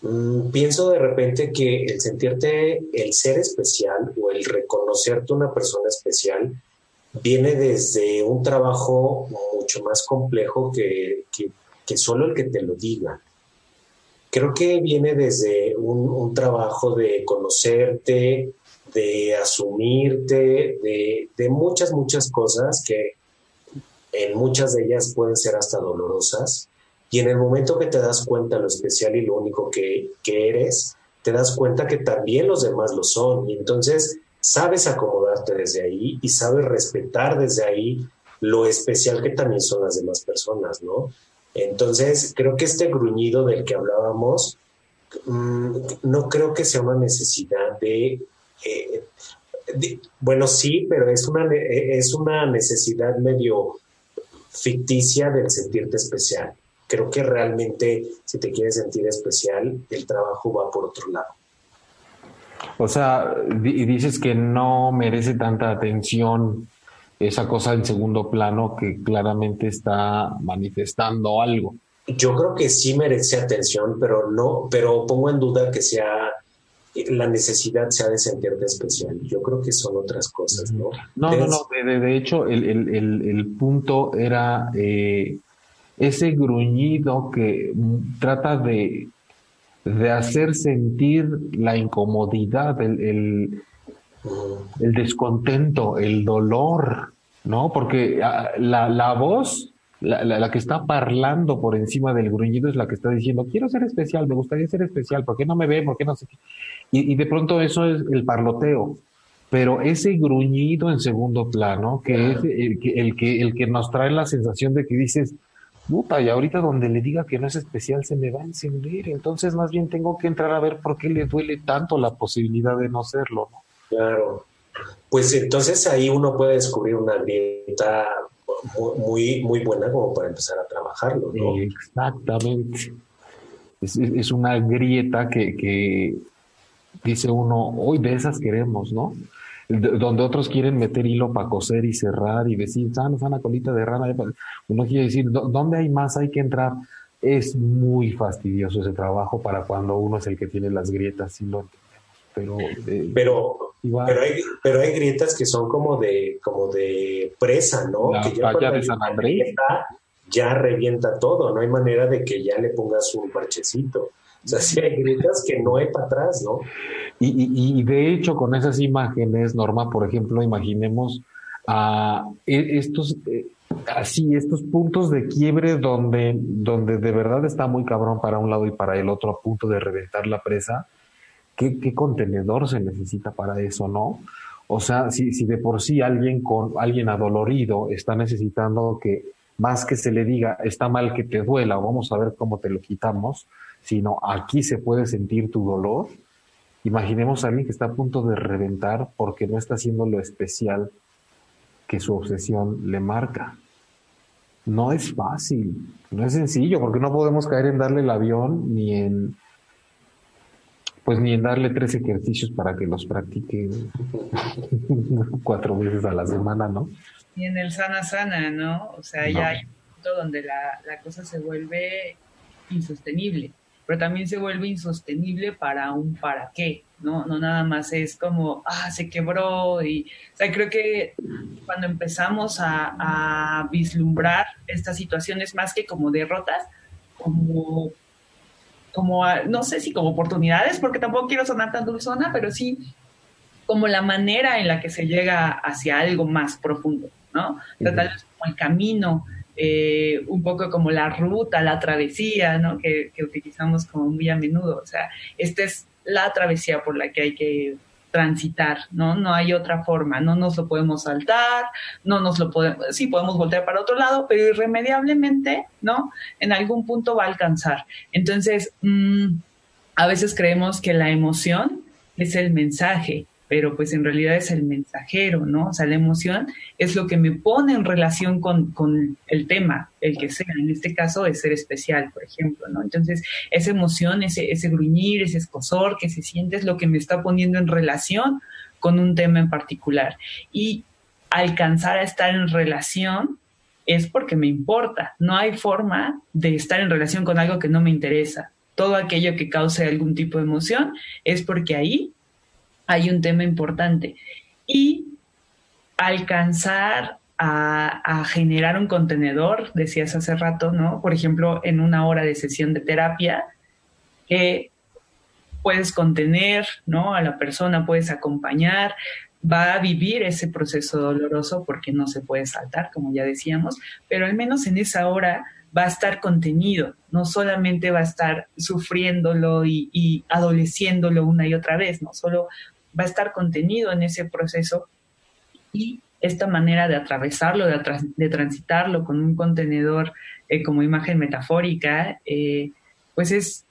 Mm, pienso de repente que el sentirte el ser especial o el reconocerte una persona especial viene desde un trabajo mucho más complejo que, que, solo el que te lo diga. Creo que viene desde un, un trabajo de conocerte, de asumirte, de, de muchas, muchas cosas que en muchas de ellas pueden ser hasta dolorosas y en el momento que te das cuenta lo especial y lo único que, eres, te das cuenta que también los demás lo son. Y entonces sabes acomodarte desde ahí y sabes respetar desde ahí lo especial que también son las demás personas, ¿no? Entonces, creo que este gruñido del que hablábamos, mm, no creo que sea una necesidad de, eh, de, bueno, sí, pero es una, es una necesidad medio ficticia del sentirte especial creo que realmente si te quieres sentir especial, el trabajo va por otro lado. O sea, y dices que no merece tanta atención esa cosa en segundo plano que claramente está manifestando algo. Yo creo que sí merece atención, pero no, pero pongo en duda que sea la necesidad sea de sentirte especial. Yo creo que son otras cosas, ¿no? No, no, no. De, hecho, el, el, el, punto era eh, ese gruñido que trata de, de hacer sentir la incomodidad, el, el, descontento, el dolor, ¿no? Porque ah, la, la voz, la, la, que está parlando por encima del gruñido es la que está diciendo, quiero ser especial, me gustaría ser especial, ¿por qué no me ve? ¿Por qué no sé Y, y de pronto eso es el parloteo. Pero ese gruñido en segundo plano, que es el que, el que, el que nos trae la sensación de que dices, puta, y ahorita donde le diga que no es especial se me va a encender, entonces más bien tengo que entrar a ver por qué le duele tanto la posibilidad de no serlo, ¿no? Claro. Pues entonces ahí uno puede descubrir una grieta muy, muy buena como para empezar a trabajarlo, ¿no? Exactamente. Es, una grieta que, que dice uno, hoy de esas queremos, ¿no? donde otros quieren meter hilo para coser y cerrar y decir, sana, sana colita de rana. Uno quiere decir, ¿dónde hay más? Hay que entrar. Es muy fastidioso ese trabajo para cuando uno es el que tiene las grietas, sí lo pero, eh, pero, pero, hay, pero hay grietas que son como de, como de presa, ¿no? La que ya de San Andrés. ya revienta todo, no hay manera de que ya le pongas un parchecito. O sea, si hay grietas que no hay para atrás, ¿no? Y, de hecho, con esas imágenes, Norma, por ejemplo, imaginemos a e, estos, eh, así, estos puntos de quiebre donde, donde de verdad está muy cabrón para un lado y para el otro a punto de reventar la presa. ¿Qué, qué contenedor se necesita para eso, no? O sea, si, si de por sí alguien con alguien adolorido está necesitando que más que se le diga está mal que te duela, vamos a ver cómo te lo quitamos, sino aquí se puede sentir tu dolor Imaginemos a alguien que está a punto de reventar porque no está haciendo lo especial que su obsesión le marca. No es fácil, no es sencillo, porque no podemos caer en darle el avión ni en pues ni en darle tres ejercicios para que los practique [LAUGHS] cuatro veces a la semana, ¿no? Y en el sana sana, ¿no? O sea, ya hay un punto donde la, la cosa se vuelve insostenible pero también se vuelve insostenible para un para qué, ¿no? No nada más es como, ah, se quebró y, o sea, creo que cuando empezamos a, vislumbrar estas situaciones más que como derrotas, como, como, no sé si como oportunidades, porque tampoco quiero sonar tan dulzona, pero sí como la manera en la que se llega hacia algo más profundo, ¿no? O sea, tal vez como el camino, eh, un poco como la ruta, la travesía, ¿no? Que, utilizamos como muy a menudo. O sea, esta es la travesía por la que hay que transitar, ¿no? No hay otra forma, no nos lo podemos saltar, no nos lo podemos, sí podemos voltear para otro lado, pero irremediablemente, ¿no? En algún punto va a alcanzar. Entonces, mmm, a veces creemos que la emoción es el mensaje pero pues en realidad es el mensajero, ¿no? O sea, la emoción es lo que me pone en relación con, con, el tema, el que sea. En este caso es ser especial, por ejemplo, ¿no? Entonces, esa emoción, ese, ese gruñir, ese escosor que se siente es lo que me está poniendo en relación con un tema en particular. Y alcanzar a estar en relación es porque me importa. No hay forma de estar en relación con algo que no me interesa. Todo aquello que cause algún tipo de emoción es porque ahí hay un tema importante. Y alcanzar a, generar un contenedor, decías hace rato, ¿no? Por ejemplo, en una hora de sesión de terapia, puedes contener, ¿no? A la persona, puedes acompañar, va a vivir ese proceso doloroso porque no se puede saltar, como ya decíamos, pero al menos en esa hora va a estar contenido, no solamente va a estar sufriéndolo y adoleciéndolo una y otra vez, no solo va a estar contenido en ese proceso y esta manera de atravesarlo, de, transitarlo con un contenedor eh, como imagen metafórica, eh, pues es,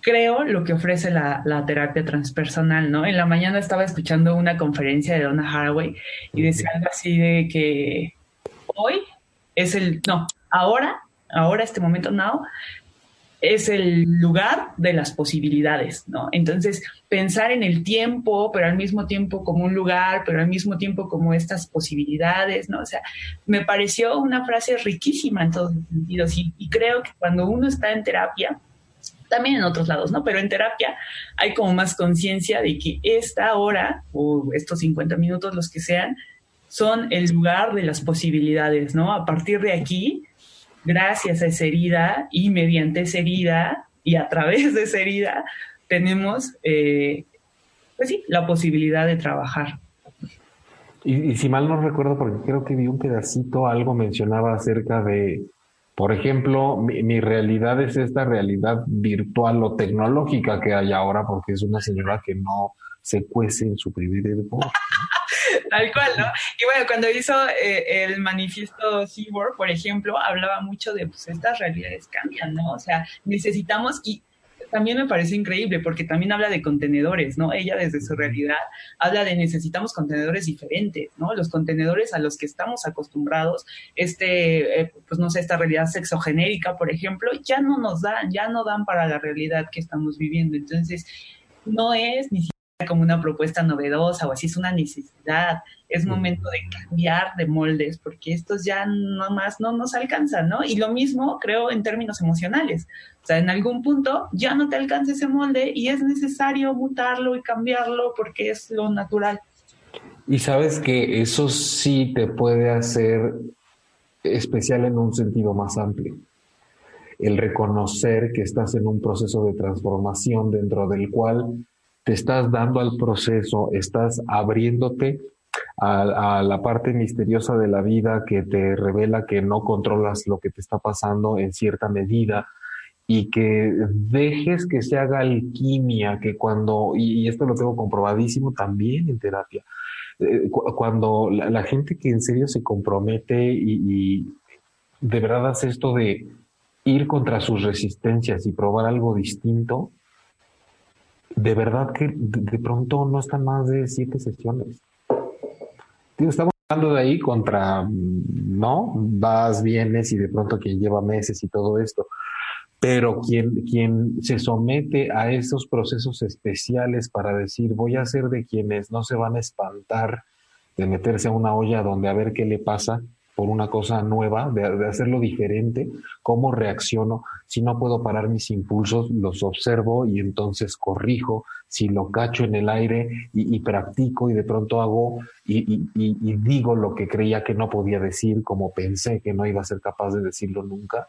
creo, lo que ofrece la, terapia transpersonal, ¿no? En la mañana estaba escuchando una conferencia de Donna Haraway y decía algo así de que hoy es el, no, ahora, ahora, este momento, now, es el lugar de las posibilidades, ¿no? Entonces, pensar en el tiempo, pero al mismo tiempo como un lugar, pero al mismo tiempo como estas posibilidades, ¿no? O sea, me pareció una frase riquísima en todos los sentidos y, creo que cuando uno está en terapia, también en otros lados, ¿no? Pero en terapia hay como más conciencia de que esta hora o estos 50 minutos, los que sean, son el lugar de las posibilidades, ¿no? A partir de aquí, gracias a esa herida y mediante esa herida y a través de esa herida tenemos, eh, pues sí, la posibilidad de trabajar. Y, si mal no recuerdo, porque creo que vi un pedacito, algo mencionaba acerca de, por ejemplo, mi, realidad es esta realidad virtual o tecnológica que hay ahora, porque es una señora que no se cuece en su primer [LAUGHS] Tal cual, ¿no? Y bueno, cuando hizo eh, el manifiesto Seaboard, por ejemplo, hablaba mucho de, pues, estas realidades cambian, ¿no? O sea, necesitamos, y también me parece increíble porque también habla de contenedores, ¿no? Ella desde su realidad habla de necesitamos contenedores diferentes, ¿no? Los contenedores a los que estamos acostumbrados, este, eh, pues no sé, esta realidad sexogenérica, por ejemplo, ya no nos dan, ya no dan para la realidad que estamos viviendo. Entonces, no es ni siquiera como una propuesta novedosa o así, es una necesidad, es momento de cambiar de moldes, porque estos ya nomás no nos alcanzan, ¿no? Y lo mismo creo en términos emocionales, o sea, en algún punto ya no te alcanza ese molde y es necesario mutarlo y cambiarlo porque es lo natural. Y sabes que eso sí te puede hacer especial en un sentido más amplio. El reconocer que estás en un proceso de transformación dentro del cual te estás dando al proceso, estás abriéndote a, la parte misteriosa de la vida que te revela que no controlas lo que te está pasando en cierta medida y que dejes que se haga alquimia, que cuando, y, esto lo tengo comprobadísimo también en terapia, eh, cuando la, gente que en serio se compromete y, y de verdad hace esto de ir contra sus resistencias y probar algo distinto, de verdad que de, pronto no están más de siete sesiones. estamos hablando de ahí contra, ¿no? Vas, vienes y de pronto quien lleva meses y todo esto. Pero quien, quien se somete a esos procesos especiales para decir, voy a ser de quienes no se van a espantar de meterse a una olla donde a ver qué le pasa, por una cosa nueva, de, hacerlo diferente, cómo reacciono, si no puedo parar mis impulsos, los observo y entonces corrijo, si lo cacho en el aire y, practico y de pronto hago y, digo lo que creía que no podía decir, como pensé que no iba a ser capaz de decirlo nunca,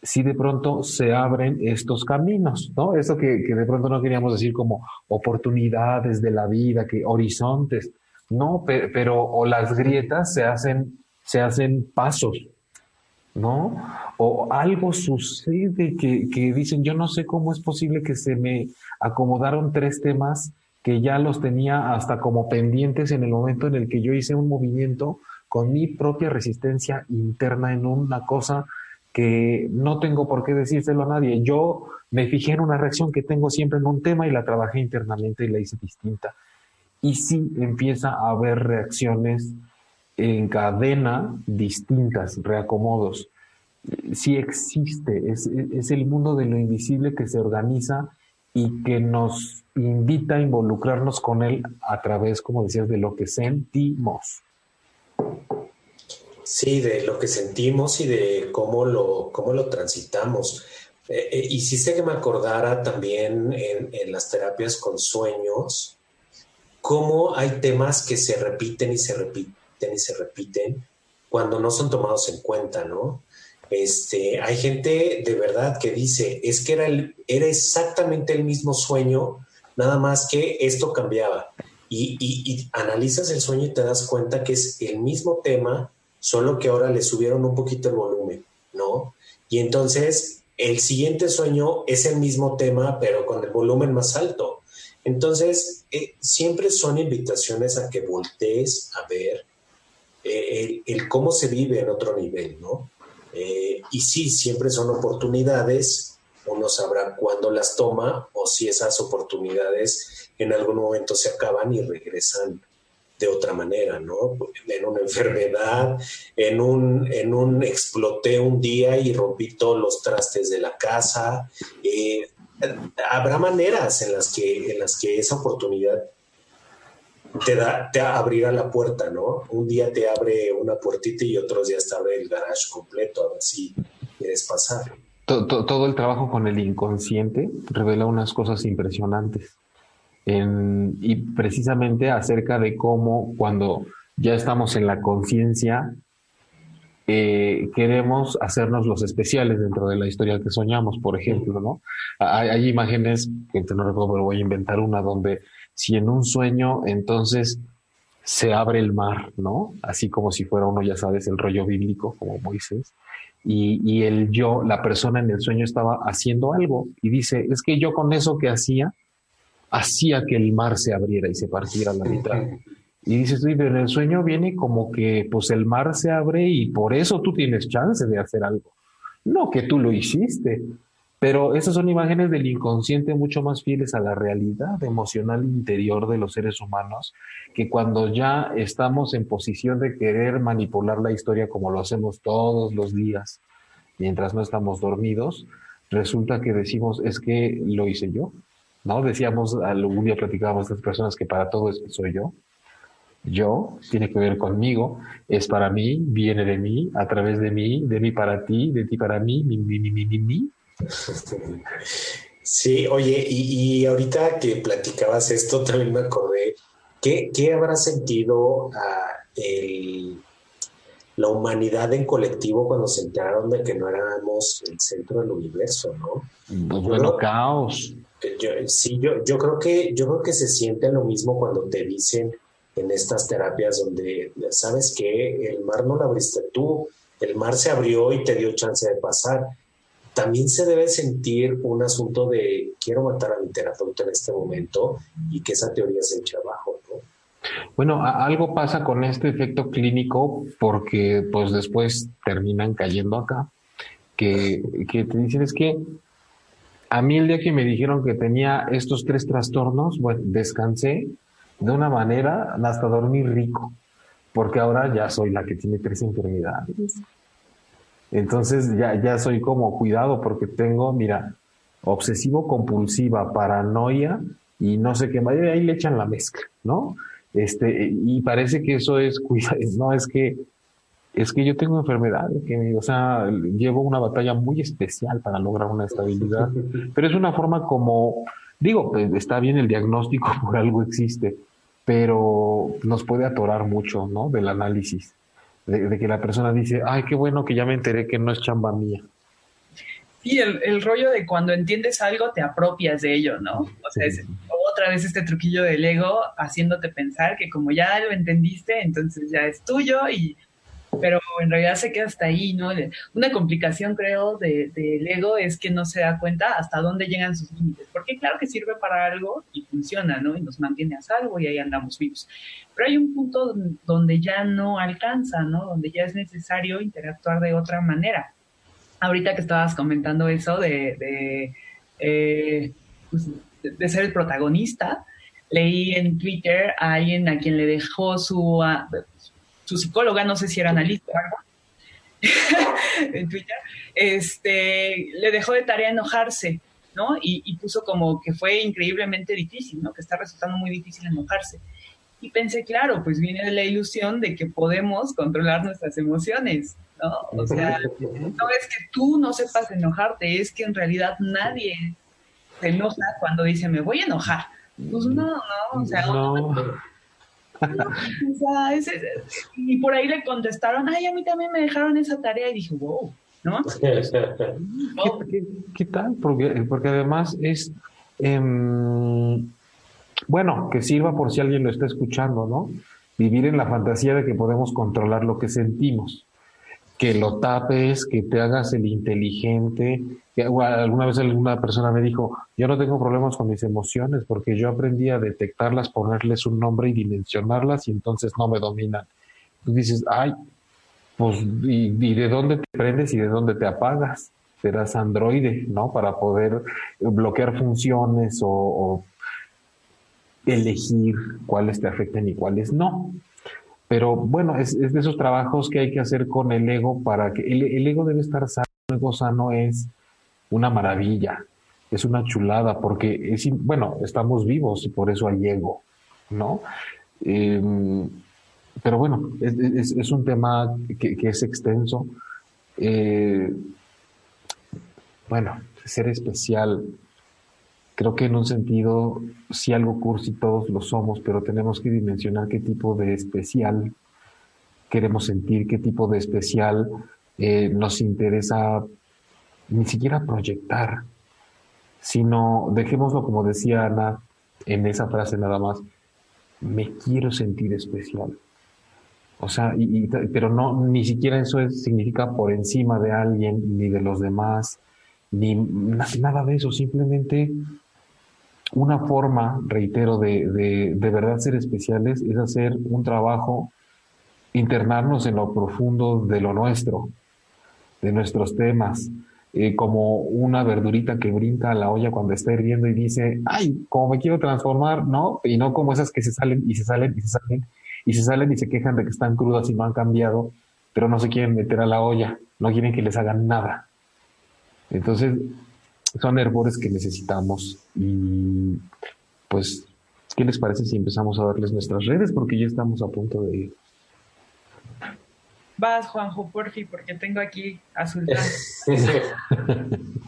si de pronto se abren estos caminos, ¿no? Eso que, de pronto no queríamos decir como oportunidades de la vida, que horizontes, no, pero, o las grietas se hacen, se hacen pasos, ¿no? O algo sucede que, que dicen, yo no sé cómo es posible que se me acomodaron tres temas que ya los tenía hasta como pendientes en el momento en el que yo hice un movimiento con mi propia resistencia interna en una cosa que no tengo por qué decírselo a nadie. Yo me fijé en una reacción que tengo siempre en un tema y la trabajé internamente y la hice distinta y sí empieza a haber reacciones en cadena distintas, reacomodos. Sí existe, es, es el mundo de lo invisible que se organiza y que nos invita a involucrarnos con él a través, como decías, de lo que sentimos. Sí, de lo que sentimos y de cómo lo, cómo lo transitamos. Eh, eh, sé que me acordara también en las terapias con sueños, cómo hay temas que se repiten y se repiten y se repiten cuando no son tomados en cuenta, ¿no? Este, hay gente de verdad que dice, es que era, era exactamente el mismo sueño, nada más que esto cambiaba. Y, y, analizas el sueño y te das cuenta que es el mismo tema, solo que ahora le subieron un poquito el volumen, ¿no? Y entonces el siguiente sueño es el mismo tema, pero con el volumen más alto. Entonces, eh, siempre son invitaciones a que voltees a ver eh, el, cómo se vive en otro nivel, ¿no? Eh, y sí, siempre son oportunidades, uno sabrá cuándo las toma o si esas oportunidades en algún momento se acaban y regresan de otra manera, ¿no? En una enfermedad, en un, en un exploté un día y rompí todos los trastes de la casa, habrá maneras en las que, en las que esa oportunidad te, da, te abrirá la puerta, ¿no? Un día te abre una puertita y otros días te abre el garage completo, a ver si quieres pasar. Todo, el trabajo con el inconsciente revela unas cosas impresionantes. y precisamente acerca de cómo cuando ya estamos en la conciencia, eh, queremos hacernos los especiales dentro de la historia que soñamos, por ejemplo, ¿no? Hay, imágenes, que no recuerdo, pero voy a inventar una donde si en un sueño entonces se abre el mar, ¿no? Así como si fuera uno, ya sabes, el rollo bíblico, como Moisés, y, y el yo, la persona en el sueño estaba haciendo algo y dice, es que yo con eso que hacía, hacía que el mar se abriera y se partiera a la mitad. Y dices, pero en el sueño viene como que pues el mar se abre y por eso tú tienes chance de hacer algo. No que tú lo hiciste, pero esas son imágenes del inconsciente mucho más fieles a la realidad emocional interior de los seres humanos, que cuando ya estamos en posición de querer manipular la historia como lo hacemos todos los días, mientras no estamos dormidos, resulta que decimos, es que lo hice yo. ¿No? Decíamos, algún día platicábamos estas personas que para todo es soy yo yo, tiene que ver conmigo, es para mí, viene de mí, a través de mí, de mí para ti, de ti para mí, mi, mi, mi, mi, mi. Sí, oye, y, ahorita que platicabas esto, [LAUGHS] también me acordé, ¿qué, qué habrá sentido ah, la humanidad en colectivo cuando se enteraron de que no éramos el centro del universo, no? Pues bueno, caos. sí, yo, yo creo que yo creo que se siente lo mismo cuando te dicen en estas terapias donde, ¿sabes que El mar no lo abriste tú, el mar se abrió y te dio chance de pasar. También se debe sentir un asunto de quiero matar a mi terapeuta en este momento y que esa teoría se eche abajo, Bueno, algo pasa con este efecto clínico porque pues después terminan cayendo acá, que, que te dicen es que a mí el día que me dijeron que tenía estos tres trastornos, bueno, descansé, de una manera hasta dormir rico, porque ahora ya soy la que tiene tres enfermedades. Entonces ya, ya soy como cuidado porque tengo, mira, obsesivo compulsiva, paranoia y no sé qué más, ahí le echan la mezcla, ¿no? Este, y parece que eso es cuidado, [LAUGHS] no es que es que yo tengo enfermedad, que, o sea, llevo una batalla muy especial para lograr una estabilidad, [LAUGHS] pero es una forma como, digo, pues, está bien el diagnóstico, [LAUGHS] por algo existe, pero nos puede atorar mucho, ¿no? Del análisis, de, que la persona dice, ay, qué bueno que ya me enteré que no es chamba mía. Sí, el, el rollo de cuando entiendes algo te apropias de ello, ¿no? O sea, es otra vez este truquillo del ego haciéndote pensar que como ya lo entendiste, entonces ya es tuyo y pero en realidad se queda hasta ahí, ¿no? Una complicación, creo, del de, ego es que no se da cuenta hasta dónde llegan sus límites, porque claro que sirve para algo y funciona, ¿no? Y nos mantiene a salvo y ahí andamos vivos. Pero hay un punto donde ya no alcanza, ¿no? Donde ya es necesario interactuar de otra manera. Ahorita que estabas comentando eso de, de, eh, pues, de ser el protagonista, leí en Twitter a alguien a quien le dejó su, su psicóloga, no sé si era analista o algo, [LAUGHS] en Twitter, este, le dejó de tarea enojarse, ¿no? Y, puso como que fue increíblemente difícil, ¿no? Que está resultando muy difícil enojarse. Y pensé, claro, pues viene de la ilusión de que podemos controlar nuestras emociones, ¿no? O sea, no es que tú no sepas enojarte, es que en realidad nadie se enoja cuando dice, me voy a enojar. Pues no, no, o sea, no y por ahí le contestaron, ay, a mí también me dejaron esa tarea y dije, wow, ¿no? [LAUGHS] ¿Qué, tal? Porque, porque además es, em, bueno, que sirva por si alguien lo está escuchando, ¿no? Vivir en la fantasía de que podemos controlar lo que sentimos que lo tapes, que te hagas el inteligente. alguna vez alguna persona me dijo, yo no tengo problemas con mis emociones porque yo aprendí a detectarlas, ponerles un nombre y dimensionarlas y entonces no me dominan. Tú dices, ay, pues, ¿y, de dónde te prendes y de dónde te apagas? Serás androide, ¿no? Para poder bloquear funciones o, o elegir cuáles te afectan y cuáles no. Pero bueno, es, de esos trabajos que hay que hacer con el ego para que el, ego debe estar sano. El ego sano es una maravilla, es una chulada, porque es, bueno, estamos vivos y por eso hay ego, ¿no? Em, pero bueno, es, un tema que, es extenso. Eh, bueno, ser especial Creo que en un sentido, si algo cursi todos lo somos, pero tenemos que dimensionar qué tipo de especial queremos sentir, qué tipo de especial eh, nos interesa ni siquiera proyectar, sino dejémoslo como decía Ana en esa frase nada más, me quiero sentir especial. O sea, pero no, ni siquiera eso significa por encima de alguien, ni de los demás, ni nada de eso, simplemente una forma, reitero, de, de, verdad ser especiales es hacer un trabajo, internarnos en lo profundo de lo nuestro, de nuestros temas, eh, como una verdurita que brinca a la olla cuando está hirviendo y dice, ay, como me quiero transformar, ¿no? Y no como esas que se salen y se salen y se salen y se salen y se quejan de que están crudas y no han cambiado, pero no se quieren meter a la olla, no quieren que les hagan nada. Entonces, son herbores que necesitamos. Y pues, ¿qué les parece si empezamos a darles nuestras redes? Porque ya estamos a punto de ir. Vas, Juanjo, porfi, porque tengo aquí a [LAUGHS]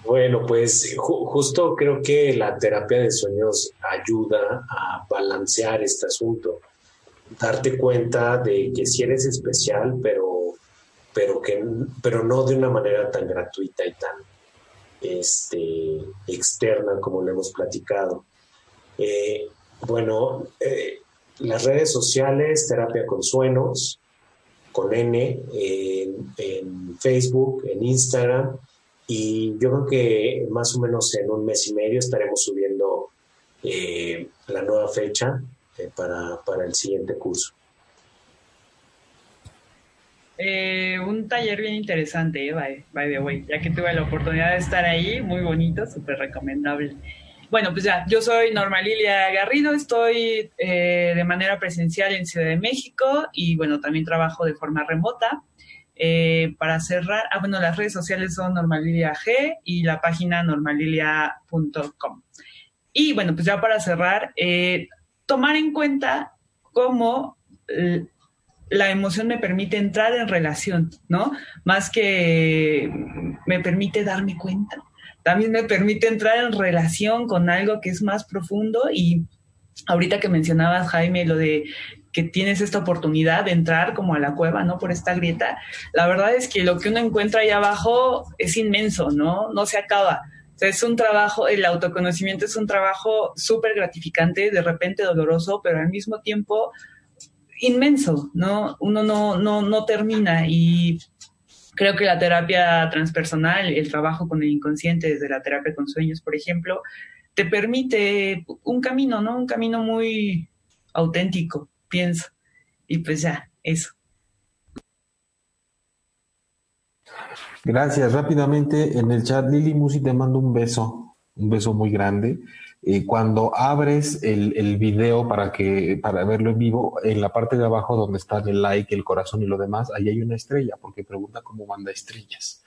bueno, pues justo creo que la terapia de sueños ayuda a balancear este asunto. Darte cuenta de que si eres especial, pero, pero, que, pero no de una manera tan gratuita y tan, este, externa, como lo hemos platicado. Eh, bueno, eh, las redes sociales, Terapia con Suenos, con N, en, Facebook, en Instagram, y yo creo que más o menos en un mes y medio estaremos subiendo eh, la nueva fecha para, para el siguiente curso. Eh, un taller bien interesante, eh, by, the way, ya que tuve la oportunidad de estar ahí, muy bonito, súper recomendable. Bueno, pues ya, yo soy Norma Lilia Garrido, estoy eh, de manera presencial en Ciudad de México y bueno, también trabajo de forma remota. para cerrar, ah, bueno, las redes sociales son Normalilia G y la página normalilia.com. Y bueno, pues ya para cerrar, tomar en cuenta cómo la emoción me permite entrar en relación, ¿no? Más que me permite darme cuenta. También me permite entrar en relación con algo que es más profundo y ahorita que mencionabas, Jaime, lo de que tienes esta oportunidad de entrar como a la cueva, ¿no? Por esta grieta. La verdad es que lo que uno encuentra ahí abajo es inmenso, ¿no? No se acaba. Es un trabajo, el autoconocimiento es un trabajo súper gratificante, de repente doloroso, pero al mismo tiempo inmenso, ¿no? Uno no, no, no termina y creo que la terapia transpersonal, el trabajo con el inconsciente desde la terapia con sueños, por ejemplo, te permite un camino, ¿no? Un camino muy auténtico, pienso. Y pues ya, eso. Gracias. Rápidamente en el chat, Lili Musi te mando un beso, un beso muy grande. Eh, cuando abres el, el, video para que para verlo en vivo, en la parte de abajo donde están el like, el corazón y lo demás, ahí hay una estrella, porque pregunta cómo manda estrellas.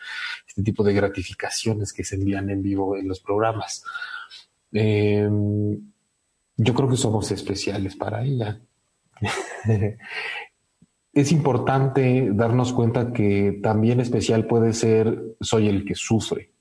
Este tipo de gratificaciones que se envían en vivo en los programas. Eh, yo creo que somos especiales para ella. [LAUGHS] es importante darnos cuenta que también especial puede ser soy el que sufre,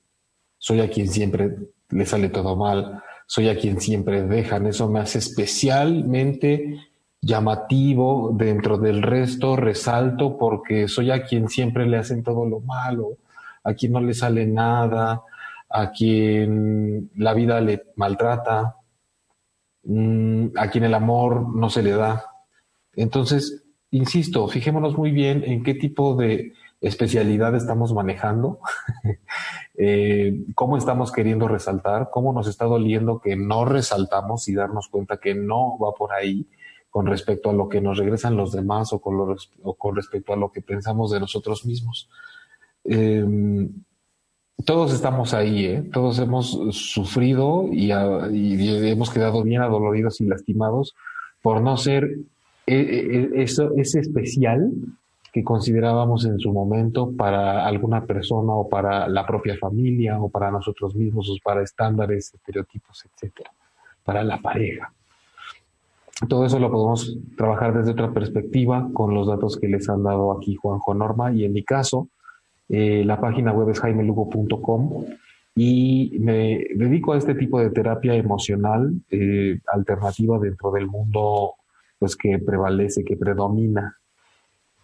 soy a quien siempre le sale todo mal, soy a quien siempre dejan. Eso me hace especialmente llamativo dentro del resto, resalto porque soy a quien siempre le hacen todo lo malo, a quien no le sale nada, a quien la vida le maltrata, mm, a quien el amor no se le da. Entonces, insisto, fijémonos muy bien en qué tipo de especialidad estamos manejando, [LAUGHS] eh, cómo estamos queriendo resaltar, cómo nos está doliendo que no resaltamos y darnos cuenta que no va por ahí con respecto a lo que nos regresan los demás o con, respecto a lo que pensamos de nosotros mismos. Em, todos estamos ahí, ¿eh? todos hemos sufrido y, hemos quedado bien adoloridos y lastimados por no ser e, e, e, eso, ese especial que considerábamos en su momento para alguna persona o para la propia familia o para nosotros mismos o para estándares, estereotipos, etcétera, para la pareja. Todo eso lo podemos trabajar desde otra perspectiva con los datos que les han dado aquí Juanjo Norma y en mi caso, eh, la página web es jaimelugo.com y me dedico a este tipo de terapia emocional eh, alternativa dentro del mundo pues que prevalece, que predomina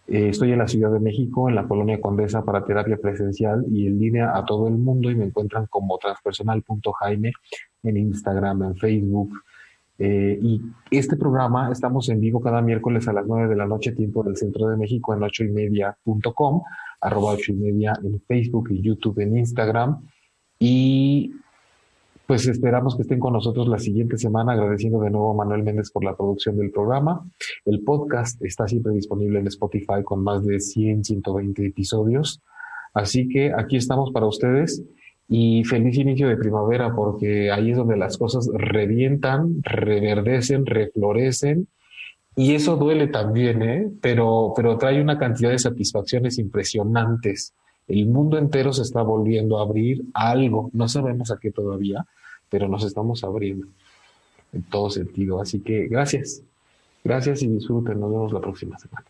eh, estoy en la Ciudad de México, en la Colonia Condesa, para terapia presencial y en línea a todo el mundo y me encuentran como transpersonal.jaime en Instagram, en Facebook. Eh, y este programa estamos en vivo cada miércoles a las 9 de la noche, tiempo del centro de México, en ocho y media.com, arroba ocho y media en Facebook y YouTube, en Instagram. Y pues esperamos que estén con nosotros la siguiente semana, agradeciendo de nuevo a Manuel Méndez por la producción del programa. El podcast está siempre disponible en Spotify con más de 100, 120 episodios. Así que aquí estamos para ustedes y feliz inicio de primavera porque ahí es donde las cosas revientan, reverdecen, reflorecen y eso duele también, ¿eh? pero, pero trae una cantidad de satisfacciones impresionantes. El mundo entero se está volviendo a abrir a algo, no sabemos a qué todavía, pero nos estamos abriendo en todo sentido. Así que gracias, gracias y disfruten. Nos vemos la próxima semana.